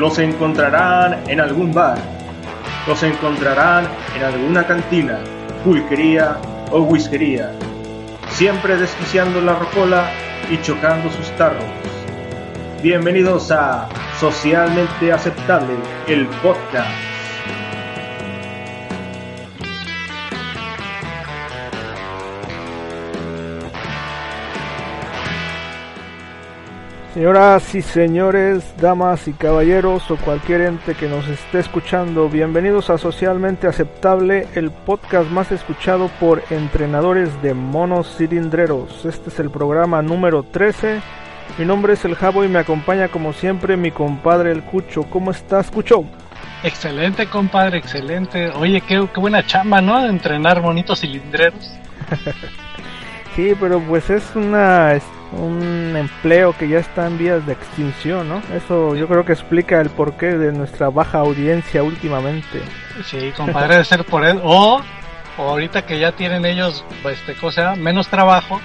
Los encontrarán en algún bar. Los encontrarán en alguna cantina, pulquería o whiskería. Siempre desquiciando la rocola y chocando sus tarros. Bienvenidos a Socialmente Aceptable, el podcast. Señoras y señores, damas y caballeros o cualquier ente que nos esté escuchando, bienvenidos a Socialmente Aceptable, el podcast más escuchado por entrenadores de monos cilindreros. Este es el programa número 13. Mi nombre es El Jabo y me acompaña como siempre mi compadre El Cucho. ¿Cómo estás, Cucho? Excelente, compadre, excelente. Oye, qué, qué buena chamba, ¿no? De entrenar monitos cilindreros. sí, pero pues es una un empleo que ya está en vías de extinción, ¿no? Eso yo creo que explica el porqué de nuestra baja audiencia últimamente. Sí, compadre, de ser por él. O, ahorita que ya tienen ellos, este, cosa, menos trabajo,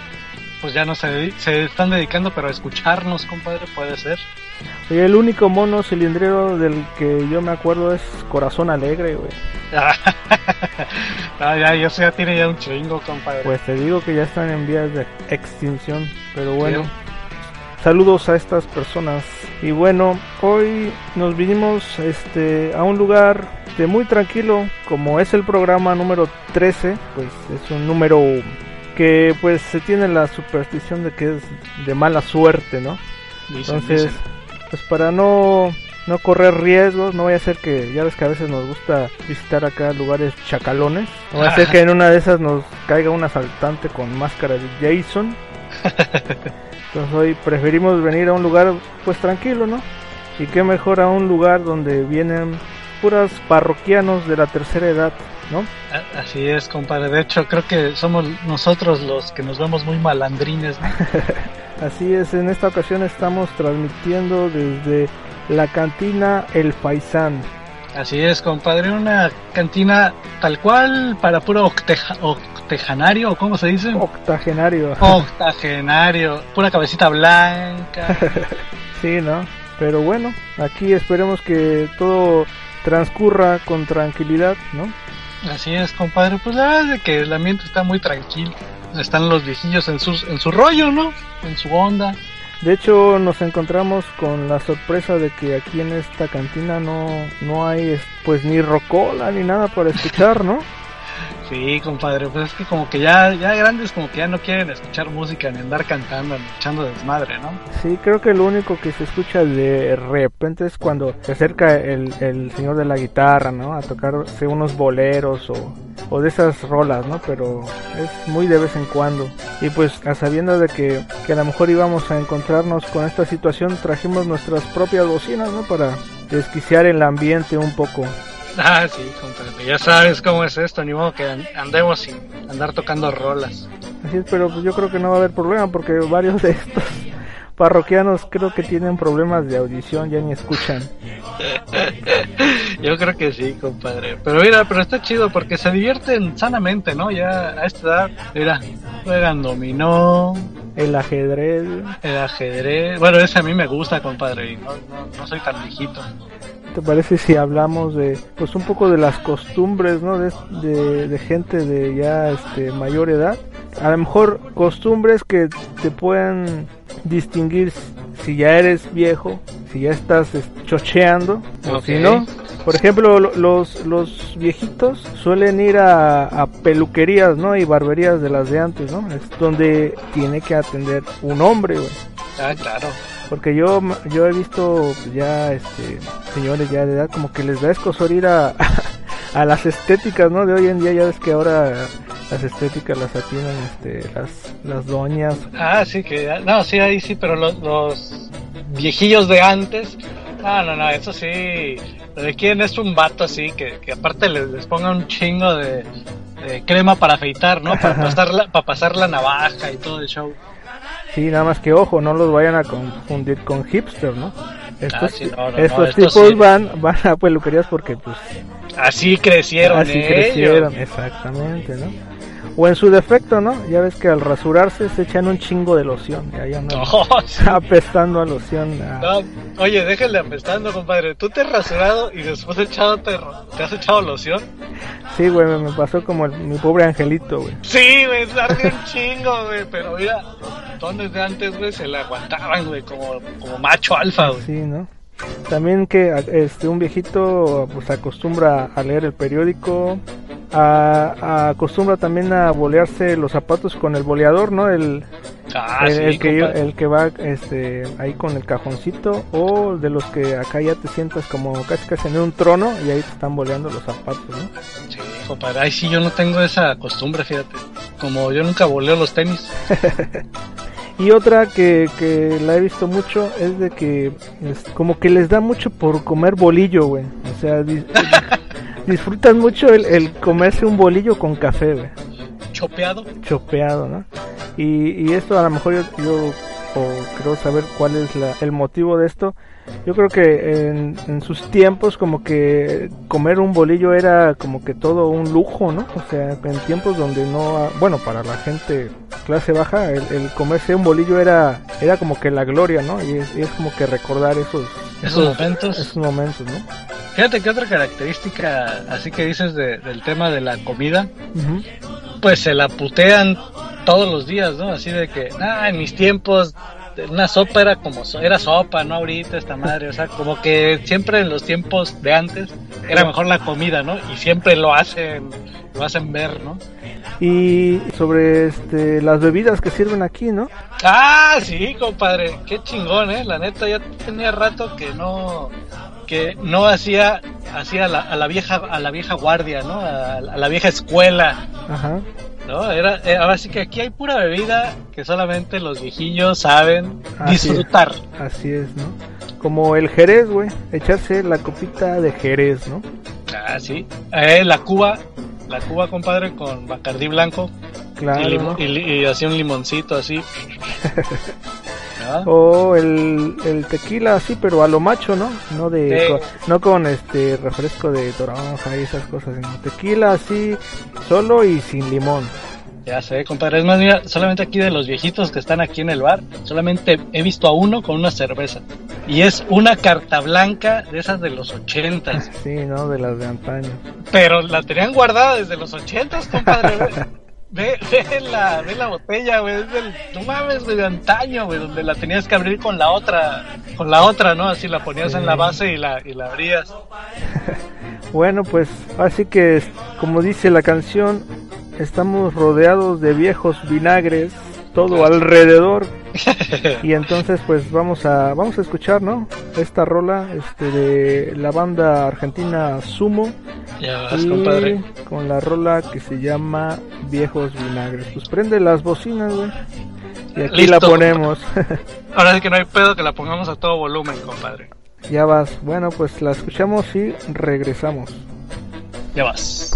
pues ya no se, se están dedicando, pero a escucharnos, compadre, puede ser. Y el único mono cilindrero del que yo me acuerdo es Corazón Alegre, güey. ah, ya, ya, ya tiene ya un chingo, compadre. Pues te digo que ya están en vías de extinción, pero bueno. Saludos a estas personas. Y bueno, hoy nos vinimos este, a un lugar de muy tranquilo, como es el programa número 13, pues es un número que pues se tiene la superstición de que es de mala suerte, ¿no? Entonces, pues para no no correr riesgos, no vaya a ser que, ya ves que a veces nos gusta visitar acá lugares chacalones, no vaya a ser que en una de esas nos caiga un asaltante con máscara de Jason. Entonces hoy preferimos venir a un lugar pues tranquilo, ¿no? Y qué mejor a un lugar donde vienen puras parroquianos de la tercera edad, ¿no? Así es, compadre. De hecho, creo que somos nosotros los que nos vemos muy malandrines, ¿no? Así es, en esta ocasión estamos transmitiendo desde la cantina El Faisán. Así es, compadre, una cantina tal cual para puro octejanario, ¿o cómo se dice? Octagenario. Octagenario, pura cabecita blanca. sí, ¿no? Pero bueno, aquí esperemos que todo transcurra con tranquilidad, ¿no? Así es, compadre, pues la verdad es que el ambiente está muy tranquilo. Están los viejillos en, sus, en su rollo, ¿no? En su onda. De hecho, nos encontramos con la sorpresa de que aquí en esta cantina no, no hay pues ni rocola ni nada para escuchar, ¿no? Sí, compadre, pues es que como que ya, ya grandes como que ya no quieren escuchar música ni andar cantando ni echando desmadre, ¿no? Sí, creo que lo único que se escucha de repente es cuando se acerca el, el señor de la guitarra, ¿no? A tocarse unos boleros o, o de esas rolas, ¿no? Pero es muy de vez en cuando. Y pues a sabiendo de que, que a lo mejor íbamos a encontrarnos con esta situación, trajimos nuestras propias bocinas, ¿no? Para desquiciar el ambiente un poco. Ah, sí, compadre. Ya sabes cómo es esto, ni modo que andemos sin andar tocando rolas. Así es, pero pues yo creo que no va a haber problema porque varios de estos parroquianos creo que tienen problemas de audición, ya ni escuchan. Yo creo que sí, compadre. Pero mira, pero está chido porque se divierten sanamente, ¿no? Ya a esta edad, mira, juegan dominó. El ajedrez. El ajedrez. Bueno, ese a mí me gusta, compadre. no, no soy tan viejito. ¿Te parece si hablamos de, pues un poco de las costumbres, ¿no? De, de, gente de ya este, mayor edad. A lo mejor costumbres que te puedan distinguir si ya eres viejo, si ya estás chocheando, o si no. Por ejemplo, los, los viejitos suelen ir a, a, peluquerías, ¿no? Y barberías de las de antes, ¿no? Es donde tiene que atender un hombre, güey. Ah, claro. Porque yo, yo he visto ya este, señores ya de edad como que les da escosor ir a, a las estéticas, ¿no? De hoy en día ya ves que ahora las estéticas las atienden este, las, las doñas. Ah, sí, que, no, sí, ahí sí, pero los, los viejillos de antes, no, no, no, eso sí, de quién es un vato así, que, que aparte les, les ponga un chingo de, de crema para afeitar, ¿no? Para pasar, la, para pasar la navaja y todo el show. Sí, nada más que ojo, no los vayan a confundir con hipster, ¿no? Estos, ah, sí, no, no, estos no, tipos sí. van, van a peluquerías porque pues así crecieron así ellos. crecieron, exactamente, ¿no? O en su defecto, ¿no? Ya ves que al rasurarse se echan un chingo de loción. Y ahí andan apestando a loción. oye, déjenle apestando, compadre. ¿Tú te has rasurado y después echado te, has echado loción? Sí, güey, me pasó como mi pobre angelito, güey. Sí, güey, salió un chingo, güey. Pero mira, tones de antes, güey, se le aguantaban, güey, como, como macho alfa, güey. Sí, ¿no? También que este un viejito pues acostumbra a leer el periódico, a, acostumbra también a bolearse los zapatos con el boleador, ¿no? El, ah, el, que, el que va este ahí con el cajoncito o de los que acá ya te sientas como casi casi en un trono y ahí te están boleando los zapatos, ¿no? Sí, compadre, ahí sí yo no tengo esa costumbre, fíjate. Como yo nunca boleo los tenis. Y otra que, que la he visto mucho es de que es como que les da mucho por comer bolillo, güey. O sea, disfrutan mucho el, el, comerse un bolillo con café, güey. Chopeado. Chopeado, ¿no? Y, y esto a lo mejor yo, yo creo saber cuál es la, el motivo de esto yo creo que en, sus tiempos como que comer un bolillo era como que todo un lujo, ¿no? O sea, en tiempos donde no, bueno, para la gente clase baja, el, comerse un bolillo era era como que la gloria, ¿no? Y es, como que recordar esos, esos, momentos. Esos momentos, ¿no? Fíjate que otra característica, así que dices del tema de la comida, pues se la putean todos los días, ¿no? Así de que, ah, en mis tiempos una sopa era como era sopa, no ahorita esta madre, o sea, como que siempre en los tiempos de antes era mejor la comida, ¿no? Y siempre lo hacen, lo hacen ver, ¿no? Y sobre este las bebidas que sirven aquí, ¿no? Ah, sí, compadre, qué chingón, eh. La neta ya tenía rato que no que no hacía hacía a la vieja a la vieja guardia, ¿no? A, a la vieja escuela. Ajá. ¿No? Era, eh, ahora sí que aquí hay pura bebida que solamente los viejillos saben disfrutar. así es, ¿no? Como el Jerez, güey, echarse la copita de Jerez, ¿no? Ah, sí. Eh, la Cuba, la Cuba, compadre, con Bacardí blanco. Claro. Y, así un limoncito, así. O el, el, tequila así, pero a lo macho, ¿no? No de con, no con este refresco de toronja y esas cosas, sino tequila así solo y sin limón. Ya sé, compadre. Es más, mira, solamente aquí de los viejitos que están aquí en el bar, solamente he visto a uno con una cerveza. Y es una carta blanca de esas de los ochentas. Sí, ¿no? De las de antaño. Pero la tenían guardada desde los ochentas, compadre. Ve, ve, la, ve la botella, güey, es del, no mames, güey, de antaño, güey, donde la tenías que abrir con la otra, con la otra, ¿no? Así la ponías en la base y la, y la abrías. bueno, pues, así que, como dice la canción, estamos rodeados de viejos vinagres, todo alrededor. y entonces, pues, vamos a, vamos a escuchar, ¿no? Esta rola, este, de la banda argentina Sumo ya compadre. Con la rola que se llama Viejos Vinagres. Pues prende las bocinas, güey. Y aquí la ponemos. Ahora sí que no hay pedo que la pongamos a todo volumen, compadre. Ya vas. Bueno, pues la escuchamos y regresamos. Ya vas.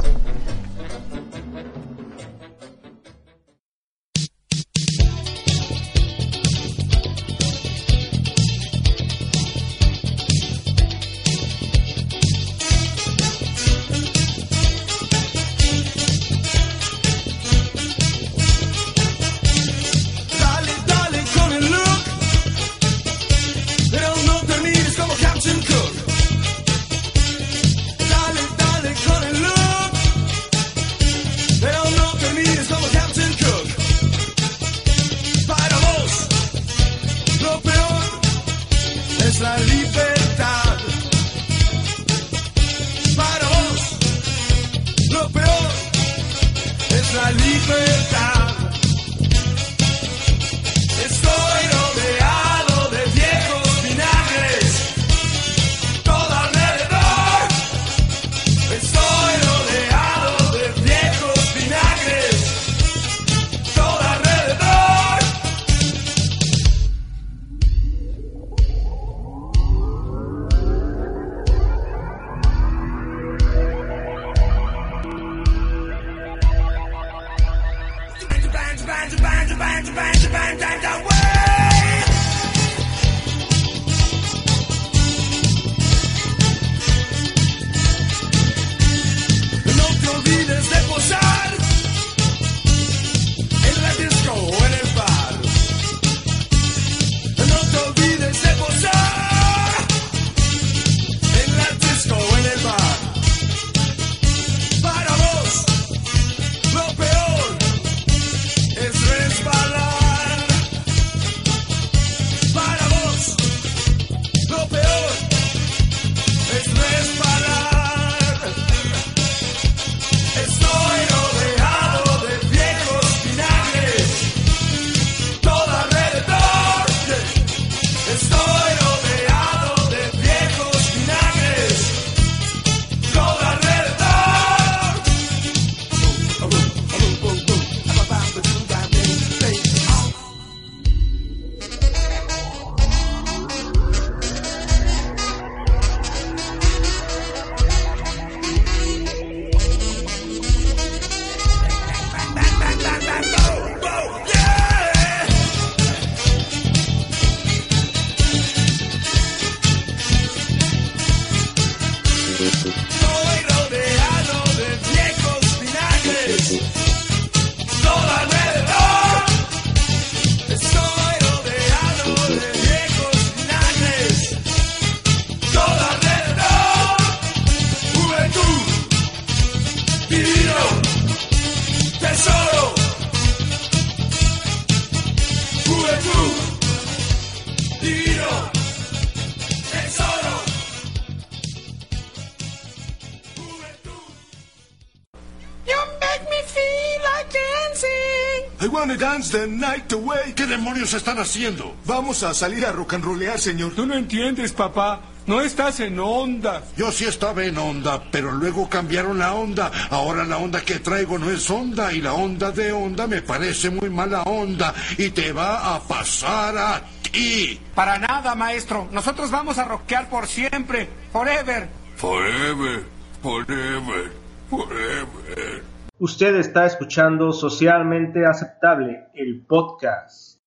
Dance the night away. ¿Qué demonios están haciendo? Vamos a salir a rock and rollear, señor. Tú no entiendes, papá. No estás en onda. Yo sí estaba en onda, pero luego cambiaron la onda. Ahora la onda que traigo no es onda y la onda de onda me parece muy mala onda y te va a pasar a ti. Para nada, maestro. Nosotros vamos a rockear por siempre. Forever. Forever, forever, forever. Usted está escuchando Socialmente Aceptable, el podcast.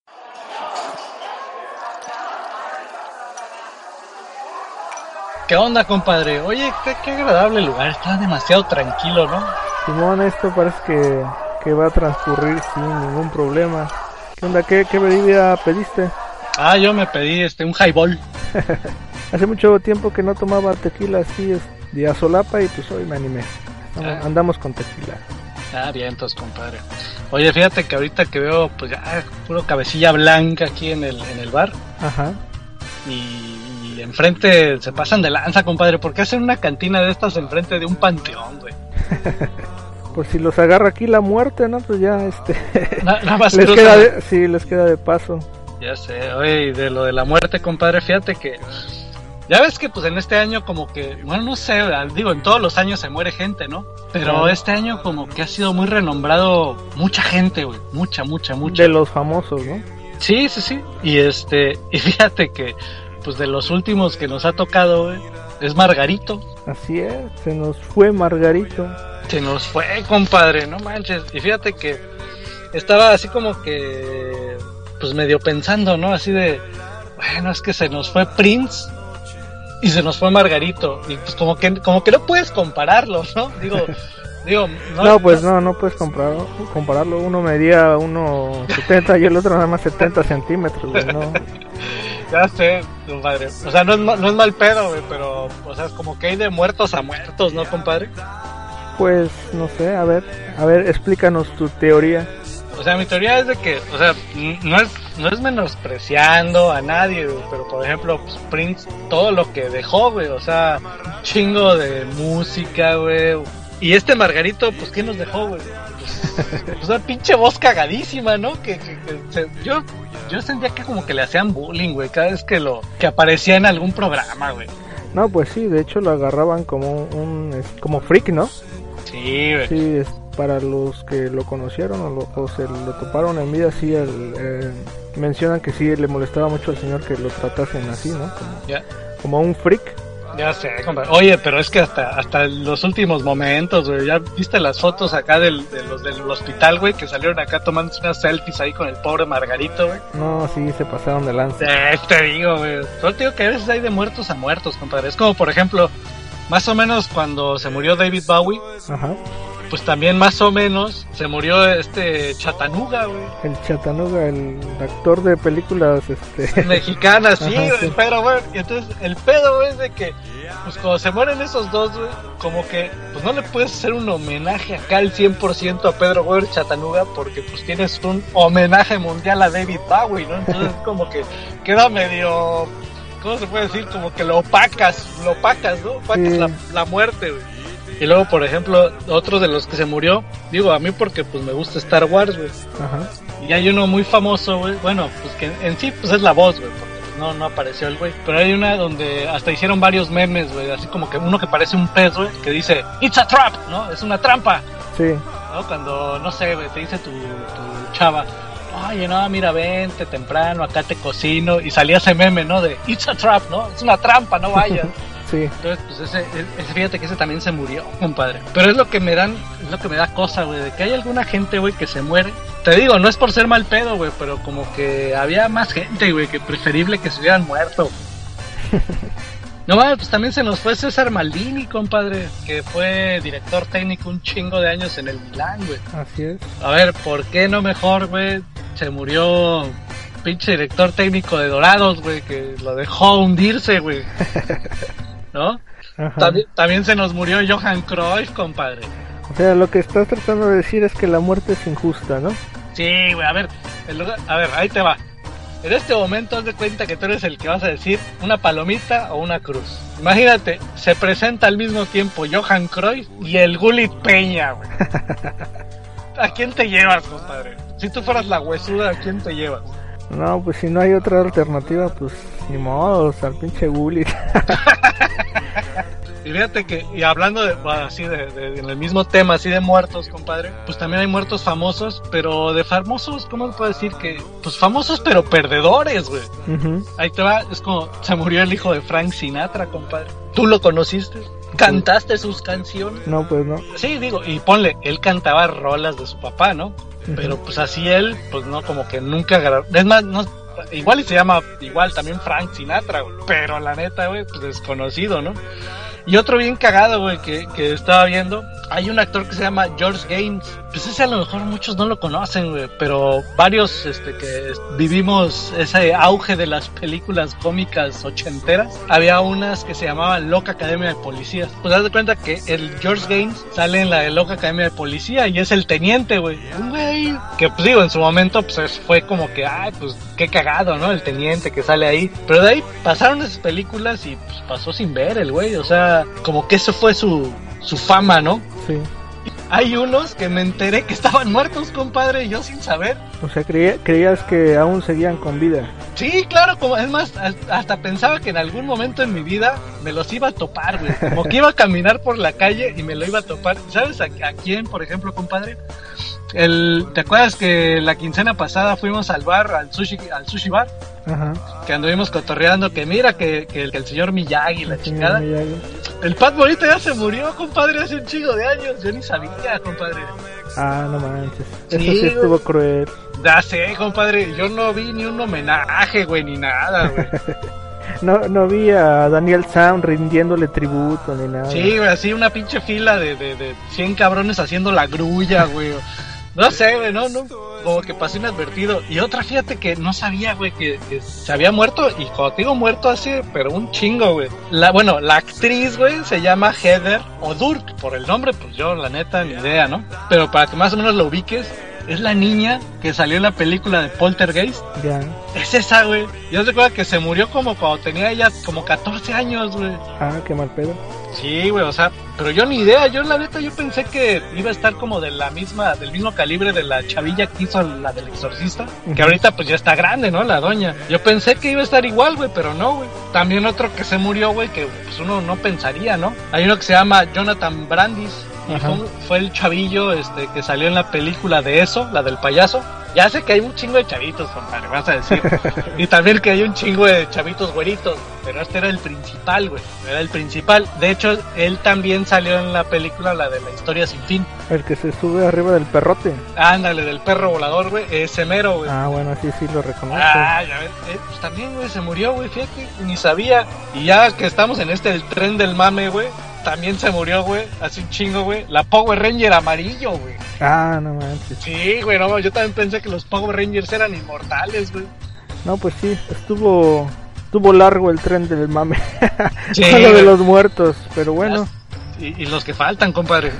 ¿Qué onda, compadre? Oye, qué, agradable lugar, está demasiado tranquilo, ¿no? Simón, esto parece que, que va a transcurrir sin ningún problema. ¿Qué onda? ¿Qué, qué bebida pediste? Ah, yo me pedí este un highball. Hace mucho tiempo que no tomaba tequila así de azolapa y pues hoy me animé. Ah. Andamos con tequila. Ah, bien, entonces, compadre. Oye, fíjate que ahorita que veo, pues ya, puro cabecilla blanca aquí en el, en el bar. Ajá. Y enfrente se pasan de lanza, compadre. ¿Por qué hacen una cantina de estas enfrente de un panteón, güey? pues si los agarra aquí la muerte, ¿no? Pues ya, este. nada más les queda de, sí, les queda de paso. Ya sé, oye, de lo de la muerte, compadre, fíjate que. Ya ves que pues en este año como que, bueno, no sé, digo, en todos los años se muere gente, ¿no? Pero este año como que ha sido muy renombrado mucha gente, güey, mucha, mucha, mucha. De los famosos, ¿no? Sí, sí, sí. Y este, y fíjate que pues de los últimos que nos ha tocado, es Margarito. Así es, se nos fue Margarito. Se nos fue, compadre, no manches. Y fíjate que estaba así como que, pues medio pensando, ¿no? Así de, bueno, es que se nos fue Prince y se nos fue Margarito. Y pues como que, como que no puedes compararlo, ¿no? Digo, digo, no, pues no, no puedes compararlo, compararlo. Uno medía 1,70 y el otro nada más 70 centímetros, ¿no? Ya sé, compadre. O sea, no es, no es mal pedo, güey, pero, o sea, es como que hay de muertos a muertos, ¿no, compadre? Pues, no sé, a ver, a ver, explícanos tu teoría. O sea, mi teoría es de que, o sea, no es, no es menospreciando a nadie, güey, pero por ejemplo, pues, Prince, todo lo que dejó, güey, o sea, un chingo de música, güey. Y este Margarito, pues, ¿qué nos dejó, güey? Pues, una pinche voz cagadísima, ¿no? Que, yo yo sentía que como que le hacían bullying, güey, cada vez que lo que aparecía en algún programa, güey. No, pues sí, de hecho lo agarraban como un como freak, ¿no? Sí, güey. Sí, para los que lo conocieron o, se lo toparon en vida, sí, el, eh, mencionan que sí le molestaba mucho al señor que lo tratasen así, ¿no? Como, como un freak. Ya sé, compadre. Oye, pero es que hasta hasta los últimos momentos, güey. ¿Ya viste las fotos acá del, de los del hospital, güey? Que salieron acá tomándose unas selfies ahí con el pobre Margarito, güey. No, sí, se pasaron de lanza. Eh, te digo, güey. Solo te digo que a veces hay de muertos a muertos, compadre. Es como, por ejemplo, más o menos cuando se murió David Bowie. Ajá pues también más o menos se murió este Chatanuga, güey. El Chatanuga, el actor de películas este mexicanas, sí, pero güey, entonces el pedo güey, es de que pues cuando se mueren esos dos, güey, como que pues no le puedes hacer un homenaje acá al 100% a Pedro Weber Chatanuga porque pues tienes un homenaje mundial a David Bowie, ¿no? Entonces como que queda medio ¿cómo se puede decir? Como que lo opacas, lo opacas, ¿no? Opacas la, la muerte, güey. Y luego, por ejemplo, otro de los que se murió, digo a mí porque pues me gusta Star Wars, güey. Y hay uno muy famoso, güey. Bueno, pues que en sí pues es la voz, güey, porque pues, no, no apareció el güey. Pero hay una donde hasta hicieron varios memes, güey. Así como que uno que parece un pez, güey, que dice, It's a trap, ¿no? Es una trampa. Sí. ¿No? Cuando, no sé, güey, te dice tu, tu chava, oye, no, mira, vente temprano, acá te cocino. Y salía ese meme, ¿no? De, It's a trap, ¿no? Es una trampa, no vayas. Entonces, pues ese, fíjate que ese también se murió, compadre. Pero es lo que me dan, es lo que me da cosa, güey, de que hay alguna gente, güey, que se muere. Te digo, no es por ser mal pedo, güey, pero como que había más gente, güey, que preferible que se hubieran muerto. No, pues también se nos fue César Maldini, compadre, que fue director técnico un chingo de años en el Milán, güey. Así es. A ver, ¿por qué no mejor, güey? Se murió pinche director técnico de Dorados, güey, que lo dejó hundirse, güey. ¿no? También, se nos murió Johan Cruyff, compadre. O sea, lo que estás tratando de decir es que la muerte es injusta, ¿no? Sí, güey, a ver, a ver, ahí te va. En este momento haz de cuenta que tú eres el que vas a decir una palomita o una cruz. Imagínate, se presenta al mismo tiempo Johan Cruyff y el Gulit Peña, güey. ¿a quién te llevas, compadre? Si tú fueras la huesuda, ¿a quién te llevas? No, pues si no hay otra alternativa, pues ni modo, el pinche Gullit. Y fíjate que, y hablando de, bueno, así de, de- en el mismo tema, así de muertos, compadre, pues también hay muertos famosos, pero de famosos, ¿cómo se puede decir? Que, pues famosos, pero perdedores, güey. Ujú. Ahí te va, es como, se murió el hijo de Frank Sinatra, compadre. ¿Tú lo conociste? ¿Cantaste sus canciones? No, pues no. Sí, digo, y ponle, él cantaba rolas de su papá, ¿no? Pero pues así él, pues no, como que nunca agarró. Es más, no, igual y se llama, igual también Frank Sinatra, güey. Pero la neta, güey, pues desconocido, ¿no? Y otro bien cagado, güey, que, que estaba viendo. Hay un actor que se llama George Gaines. Pues ese a lo mejor muchos no lo conocen, güey. Pero varios este, que vivimos ese auge de las películas cómicas ochenteras. Había unas que se llamaban Loca Academia de Policías. Pues haz de cuenta que el George Gaines sale en la de Loca Academia de Policía y es el teniente, güey. Un güey que, pues digo, en su momento pues es- fue como que, ay, pues qué cagado, ¿no? El teniente que sale ahí. Pero de ahí pasaron esas películas y pues pasó sin ver el güey. O sea, como que eso fue su, su fama, ¿no? Sí. Hay unos que me enteré que estaban muertos, compadre, yo sin saber. O sea, creía- creías que aún seguían con vida. Sí, claro, como, es más, as- hasta pensaba que en algún momento en mi vida me los iba a topar, güey. Como que iba a caminar por la calle y me lo iba a topar. ¿Sabes a, a quién, por ejemplo, compadre? El, ¿Te acuerdas que la quincena pasada fuimos al bar, al sushi, al sushi bar? Ajá. Que anduvimos cotorreando, que mira que, que el, que el señor Miyagi, la Sí, chingada. Miyagi. El Pat Morita ya se murió, compadre, hace un chingo de años. Yo ni sabía, compadre. Ah, no manches. Eso Sí, sí estuvo cruel. Ya sé, compadre, yo no vi ni un homenaje, güey, ni nada, güey. No, no vi a Daniel Sound rindiéndole tributo ni nada. Sí, güey, así una pinche fila de, de, de 100 cabrones haciendo la grulla, güey. No sé, güey, no, no. Como que pasó inadvertido. Y otra, fíjate que no sabía, güey, que, que se había muerto. Y cuando digo muerto hace, pero un chingo, güey. La, bueno, la actriz, güey, se llama Heather O'Durk. Por el nombre, pues yo, la neta, ni idea, ¿no? Pero para que más o menos lo ubiques, es la niña que salió en la película de Poltergeist. Ya. Es esa, güey. Yo recuerdo que se murió como cuando tenía ella como 14 años, güey. Ah, qué mal pedo. Sí, güey, o sea, pero yo ni idea, yo la neta yo pensé que iba a estar como de la misma, del mismo calibre de la chavilla que hizo la del exorcista, que ahorita pues ya está grande, ¿no? La doña. Yo pensé que iba a estar igual, güey, pero no, güey. También otro que se murió, güey, que pues uno no pensaría, ¿no? Hay uno que se llama Jonathan Brandis. Y fue, fue el chavillo este que salió en la película de eso, la del payaso. Ya sé que hay un chingo de chavitos, compadre, vas a decir. y también que hay un chingo de chavitos güeritos. Pero este era el principal, güey. Era el principal. De hecho, él también salió en la película, la de la historia sin fin. El que se sube arriba del perrote. Ándale, del perro volador, güey. Ese mero, güey. Ah, bueno, sí, sí lo reconozco. Ah, ya ves, eh, pues también, güey, se murió, güey, fíjate, ni sabía. Y ya que estamos en este, el tren del mame, güey, también se murió, güey, hace un chingo, güey, la Power Ranger amarillo, güey. Ah, no manches. Sí, güey, no, yo también pensé que los Power Rangers eran inmortales, güey. No, pues sí, estuvo estuvo largo el tren del mame. Sí, de los muertos, pero bueno, Y, y los que faltan, compadre.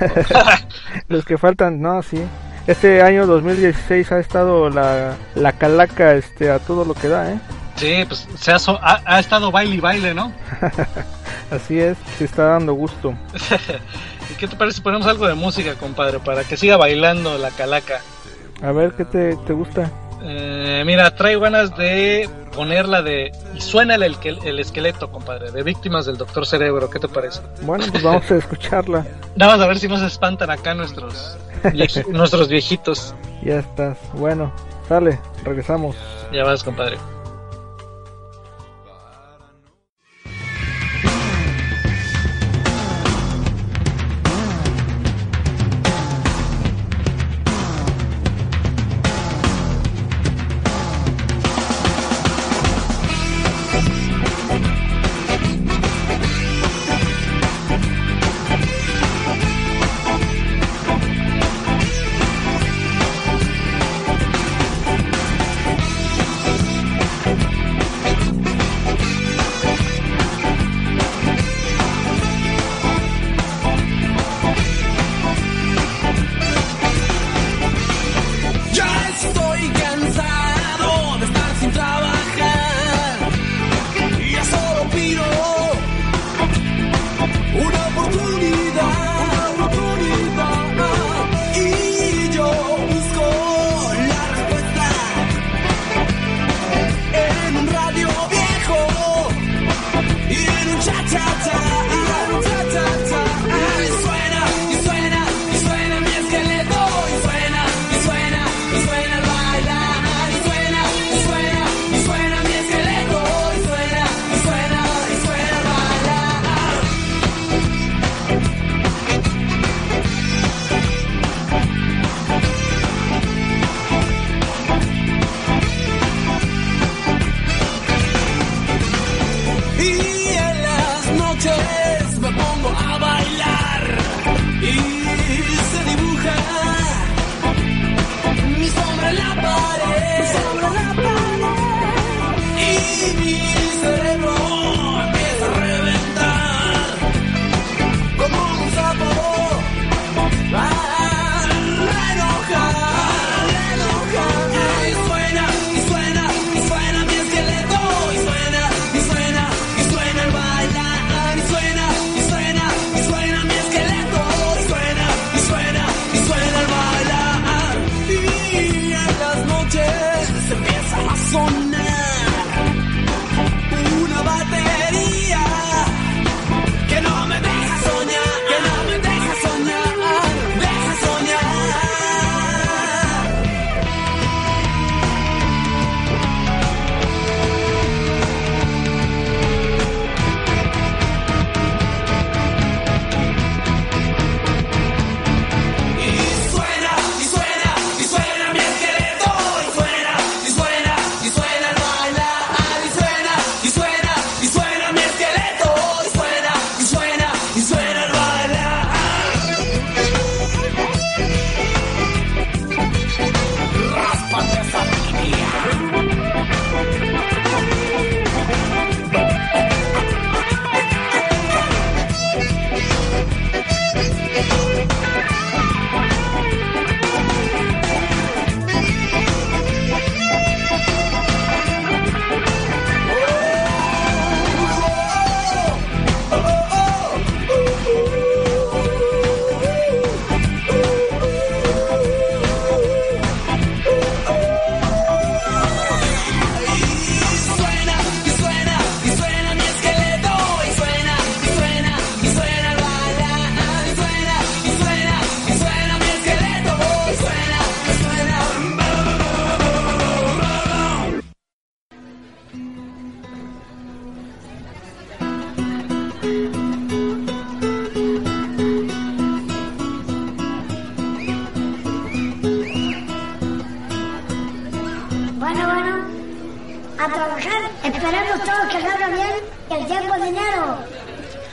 los que faltan, no, sí. Este año 2016 ha estado la, la calaca este, a todo lo que da, ¿eh? Sí, pues se ha, so- ha, ha estado baile y baile, ¿no? Así es, se está dando gusto. ¿Y qué te parece si ponemos algo de música, compadre, para que siga bailando la calaca? A ver, ¿qué te, te gusta? Eh, mira, traigo ganas de ponerla de... Y suena el, el, el esqueleto, compadre, de Víctimas del Doctor Cerebro, ¿qué te parece? Bueno, pues vamos a escucharla. Vamos a ver si nos espantan acá nuestros, nuestros viejitos. Ya estás. Bueno, sale, regresamos. Ya vas, compadre.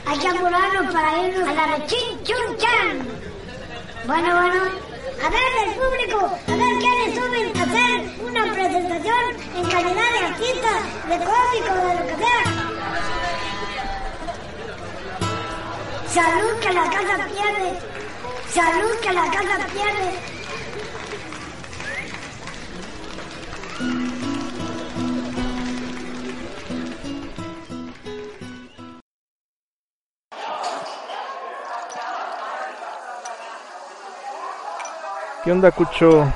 Hay que apurarnos para irnos a la Chan. Bueno, bueno, a ver el público, a ver quiénes suben a hacer una presentación en calidad de artista, de cómico, de lo que sea. Salud que la casa pierde. Salud que la casa pierde. ¿Qué onda, Cucho?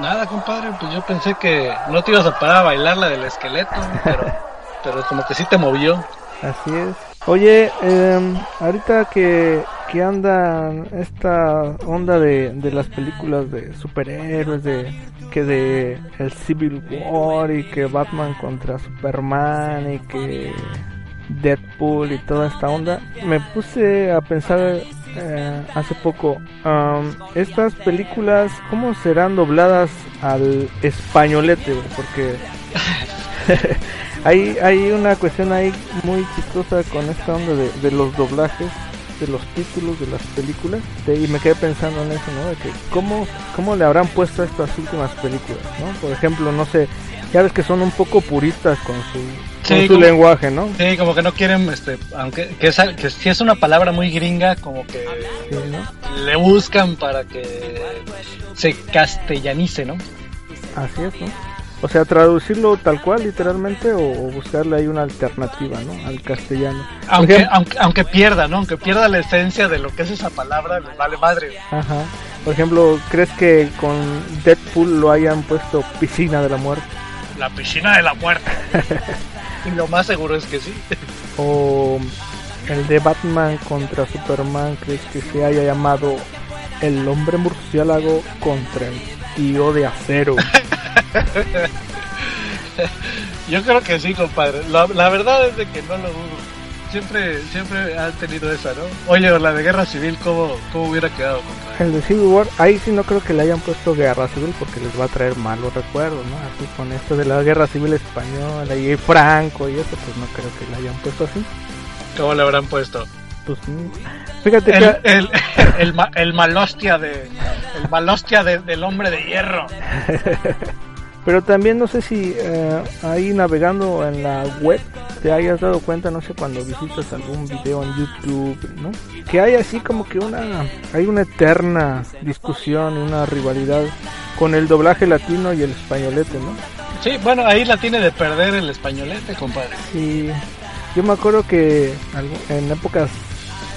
Nada, compadre, pues yo pensé que no te ibas a parar a bailar la del esqueleto, pero, pero como que sí te movió. Así es. Oye, eh, ahorita que, que anda esta onda de, de las películas de superhéroes, de que de el Civil War y que Batman contra Superman y que Deadpool y toda esta onda, me puse a pensar eh, hace poco, am, estas películas, ¿cómo serán dobladas al españolete? Porque hay, hay una cuestión ahí muy chistosa con esta onda de, de los doblajes, de los títulos de las películas, y me quedé pensando en eso, ¿no? De que cómo, cómo le habrán puesto a estas últimas películas, ¿no? Por ejemplo, no sé, ya ves que son un poco puristas con su, Sí, su como- lenguaje, ¿no? Sí, como que no quieren, este, aunque que, es, que si es una palabra muy gringa, como que Sí, ¿no? le buscan para que se castellanice, ¿no? Así es, ¿no? O sea, traducirlo tal cual, literalmente, o, o buscarle ahí una alternativa, ¿no? Al castellano. Aunque, ejemplo- aunque, aunque pierda, ¿no? Aunque pierda la esencia de lo que es esa palabra, les vale madre. Ajá. Por ejemplo, ¿crees que con Deadpool lo hayan puesto piscina de la muerte? La piscina de la muerte. y lo más seguro es que sí. O el de Batman contra Superman, ¿crees que se haya llamado el hombre murciélago contra el tío de acero? Yo creo que sí, compadre. La, la verdad es de que no lo dudo. Siempre, siempre han tenido esa, ¿no? Oye, la de guerra civil, ¿cómo, cómo hubiera quedado, compadre? El de Civil War, ahí sí no creo que le hayan puesto guerra civil porque les va a traer malos recuerdos, ¿no? Así con esto de la guerra civil española y Franco y eso, pues no creo que le hayan puesto así. ¿Cómo le habrán puesto? Pues mm, fíjate El, que el, el, el malostia de el malostia de- del hombre de hierro. Pero también no sé si eh, ahí navegando en la web te hayas dado cuenta, no sé, cuando visitas algún video en YouTube, ¿no? Que hay así como que una, hay una eterna discusión y una rivalidad con el doblaje latino y el españolete, ¿no? Sí, bueno, ahí la tiene de perder el españolete, compadre. Y yo me acuerdo que en épocas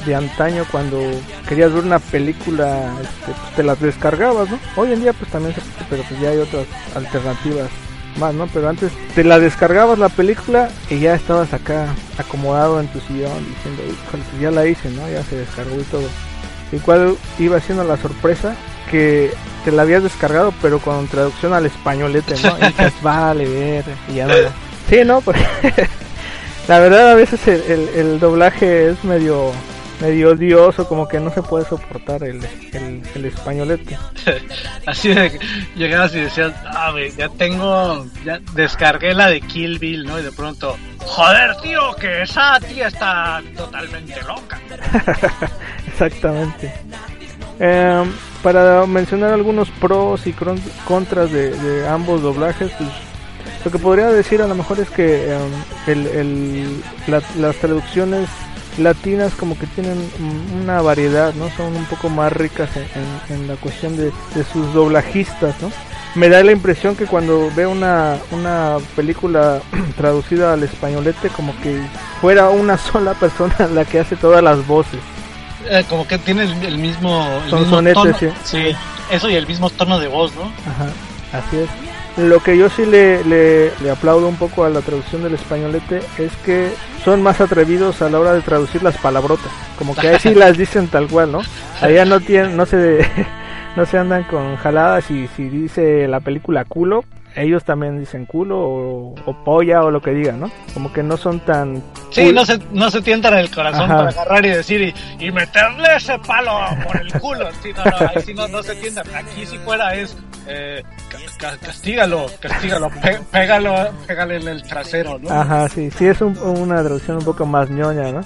de antaño cuando querías ver una película, este, pues, te las descargabas, ¿no? Hoy en día pues también se pero pues ya hay otras alternativas más, ¿no? Pero antes te la descargabas la película y ya estabas acá acomodado en tu sillón diciendo, "Híjole, pues ya la hice, ¿no? Ya se descargó y todo. Y cuál iba siendo la sorpresa que te la habías descargado pero con traducción al españolete, ¿no? Y dices, vale, ver, y ya no. Sí, ¿no? Porque la verdad a veces el doblaje es medio medio odioso, como que no se puede soportar el, el, el españolete. Así de que llegabas y decías, ah, güey, ya tengo, ya descargué la de Kill Bill, ¿no? Y de pronto, joder, tío, que esa tía está totalmente loca. Exactamente. Eh, para mencionar algunos pros y contras de, de ambos doblajes, pues lo que podría decir a lo mejor es que eh, el, el- la- las traducciones latinas como que tienen una variedad, ¿no? Son un poco más ricas en, en- en la cuestión de, de sus doblajistas, ¿no? Me da la impresión que cuando veo una, una película traducida al españolete como que fuera una sola persona la que hace todas las voces. Eh, como que tiene el, el mismo, el Son mismo sonetes, tono. sí. sí, eso y el mismo tono de voz, ¿no? Ajá, así es. Lo que yo sí le, le, le aplaudo un poco a la traducción del españolete es que son más atrevidos a la hora de traducir las palabrotas. Como que ahí sí las dicen tal cual, ¿no? Allá no tienen, no se, no se andan con jaladas y si dice la película culo, ellos también dicen culo o, o polla o lo que digan, ¿no? Como que no son tan... Sí, cool. no se, no se tientan el corazón Ajá. para agarrar y decir y, y meterle ese palo por el culo. Sí, no, no, ahí sí no, no se tientan. Aquí si fuera es eh, ca- ca- castígalo, castígalo, pe- pégalo, pégale en el trasero, ¿no? Ajá, sí, sí es un- una traducción un poco más ñoña, ¿no?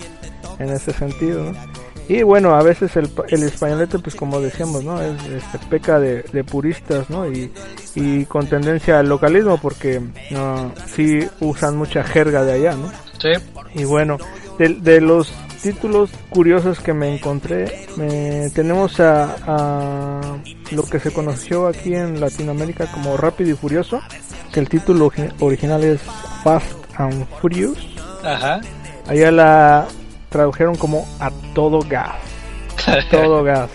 En ese sentido, ¿no? Y bueno, a veces el, el españolete, pues como decíamos, ¿no? Es, este, peca de, de puristas, ¿no? Y, y con tendencia al localismo, porque no, sí usan mucha jerga de allá, ¿no? Sí. Y bueno, de, de los títulos curiosos que me encontré, me- tenemos a, a lo que se conoció aquí en Latinoamérica como Rápido y Furioso, que el título origi- original es Fast and Furious. Ajá. Allá la tradujeron como A Todo Gas. A Todo Gas.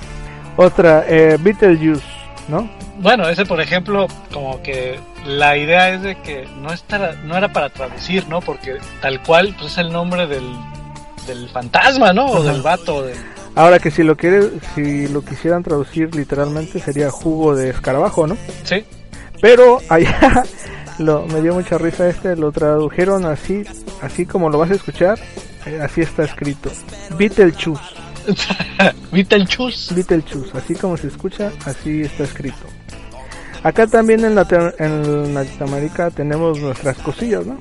Otra, eh, Beetlejuice, ¿no? Bueno, ese por ejemplo, como que la idea es de que no, está, no era para traducir, ¿no? Porque tal cual pues es el nombre del, del fantasma, ¿no? O del vato. de- Ahora que si lo quiere, si lo quisieran traducir literalmente sería jugo de escarabajo, ¿no? Sí. Pero allá lo, me dio mucha risa este, lo tradujeron así, así como lo vas a escuchar, así está escrito. Beetlejuice, Beetlejuice. Beetlejuice, así como se escucha, así está escrito. Acá también en, Late- en Latinoamérica tenemos nuestras cosillas, ¿no?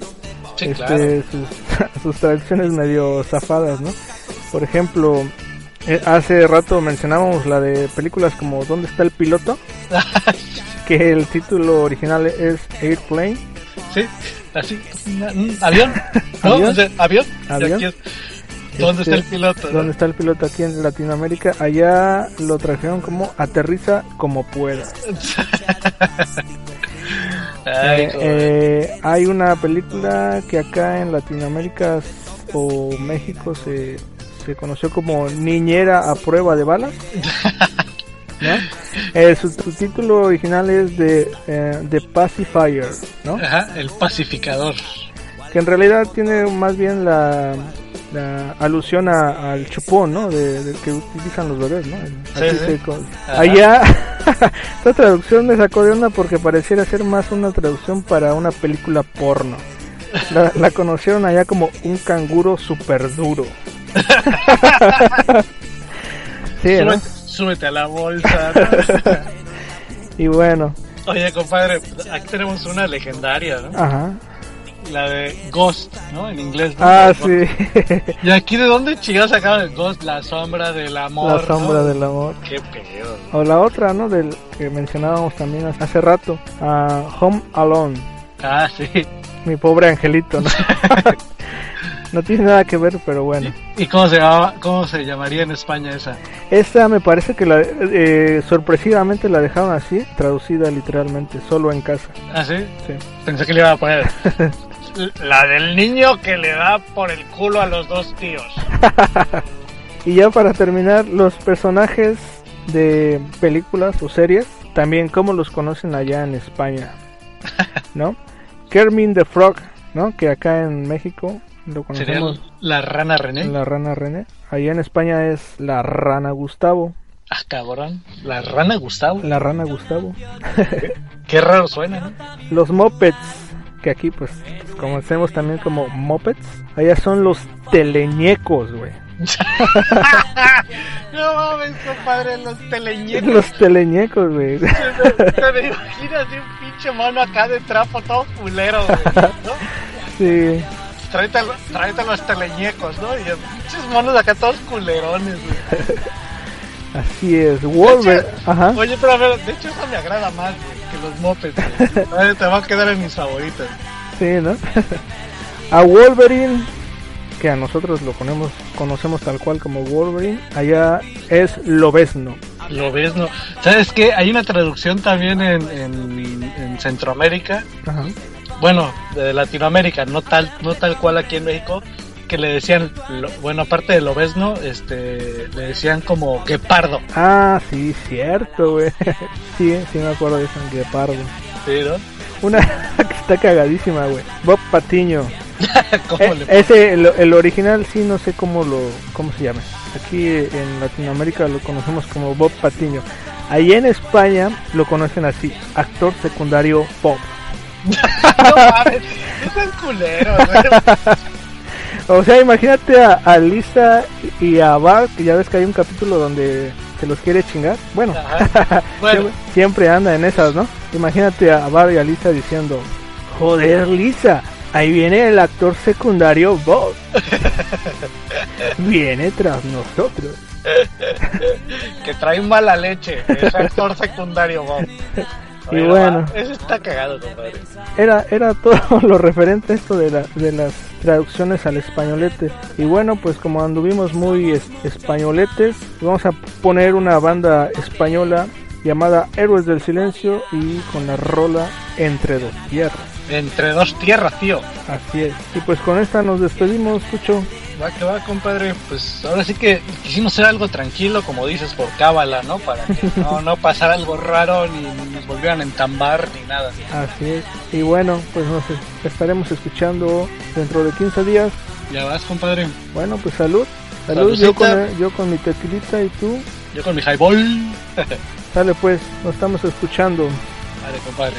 Sí, Este, claro. sus, sus traducciones medio zafadas, ¿no? Por ejemplo, eh, hace rato mencionábamos la de películas como ¿Dónde está el piloto? que el título original es Airplane. Sí, así. ¿Avión? ¿No? ¿Avión? O sea, ¿Avión? ¿Avión? aquí es- ¿Dónde Este, está el piloto? no? ¿Dónde está el piloto aquí en Latinoamérica? Allá lo trajeron como Aterriza como pueda. Ay, Eh, eh, hay una película que acá en Latinoamérica o México se, se conoció como Niñera a prueba de balas. ¿no? Eh, su, su título original es de eh, The Pacifier, ¿no? Ajá, el pacificador. Que en realidad tiene más bien la, la alusión a- al chupón, ¿no? De, de que utilizan los bebés, ¿no? Sí. Allá, esta traducción me sacó de onda porque pareciera ser más una traducción para una película porno. La, la conocieron allá como un canguro super duro. sí, ¿no? súbete, súbete a la bolsa. ¿no? Y bueno, Oye, compadre, aquí tenemos una legendaria, ¿no? ajá. La de Ghost, ¿no? En inglés. ¿no? Ah, sí. ¿Y aquí de dónde chingados sacaron el Ghost? La sombra del amor. La sombra ¿no? del amor. Qué pedo. O la otra, ¿no? Del que mencionábamos también hace rato. ah, Home Alone. Ah, sí. Mi pobre angelito, ¿no? no tiene nada que ver, pero bueno. ¿Y cómo se llamaba, cómo se llamaría en España esa? Esta me parece que la, eh, sorpresivamente la dejaron así, traducida literalmente, solo en casa. ¿Ah, sí? Sí. Pensé que le iba a poner. La del niño que le da por el culo a los dos tíos. Y ya para terminar, los personajes de películas o series, también cómo los conocen allá en España, ¿no? Kermin the Frog, ¿no? Que acá en México lo Sería conocemos la rana René. la rana René. Allá en España es la rana Gustavo. Ah, cabrón. La rana Gustavo. La rana Gustavo. Qué raro suena, ¿no? Los mopeds, que aquí pues conocemos también como mopeds. Allá son los teleñecos, güey. no mames, compadre, los teleñecos. Los teleñecos, güey. Te me imaginas de un pinche mono acá de trapo todo culero, güey, ¿no? Sí. Tráete, tráete los teleñecos, ¿no? Y pinches monos acá todos culerones, güey. Así es. Wolver. Ajá. Oye, pero a ver, de hecho eso me agrada más, que los mopeds. Te va a quedar en mis favoritos. Sí, ¿no? a Wolverine, que a nosotros lo ponemos, conocemos tal cual como Wolverine, allá es Lobezno. Lo ves, ¿no? ¿Sabes qué? Hay una traducción también en, en, en Centroamérica, Ajá. bueno, de Latinoamérica, no tal, no tal cual aquí en México, que le decían, lo- bueno, aparte de lobesno, este, le decían como guepardo, Ah, sí, cierto, güey. sí, sí me acuerdo de San Guepardo. ¿sí, no? Una que está cagadísima, güey. Bob Patiño. ¿Cómo Eh, le ese, el, el original sí no sé cómo lo, cómo se llama. Aquí en Latinoamérica lo conocemos como Bob Patiño. Ahí en España lo conocen así, actor secundario Bob. no mames, es culero, güey. O sea, imagínate a, a Lisa y a Bart, que ya ves que hay un capítulo donde se los quiere chingar. Bueno, siempre anda en esas, ¿no? Imagínate a Bart y a Lisa diciendo, joder Lisa, ahí viene el actor secundario Bob. viene tras nosotros. que trae mala leche, es actor secundario, Bob. Y bueno. Eso está cagado, compadre. Era, era todo lo referente a esto de, la- de las traducciones al españolete. Y bueno, pues como anduvimos muy es- españoletes, vamos a poner una banda española llamada Héroes del Silencio y con la rola Entre dos tierras. Entre dos tierras, tío. Así es. Y pues con esta nos despedimos, Pucho. Va que va, compadre. Pues ahora sí que quisimos hacer algo tranquilo, como dices, por cábala, ¿no? Para que no, no pasara algo raro, ni nos volvieran a entambar, ni nada. Así es. Y bueno, pues nos es- estaremos escuchando dentro de 15 días. Ya vas, compadre. Bueno, pues salud. Salud, yo con, yo con mi tequilita y tú. Yo con mi highball. Sale pues, nos estamos escuchando. Vale, compadre.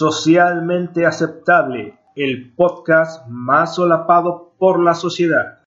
Socialmente Aceptable, el podcast más solapado por la sociedad.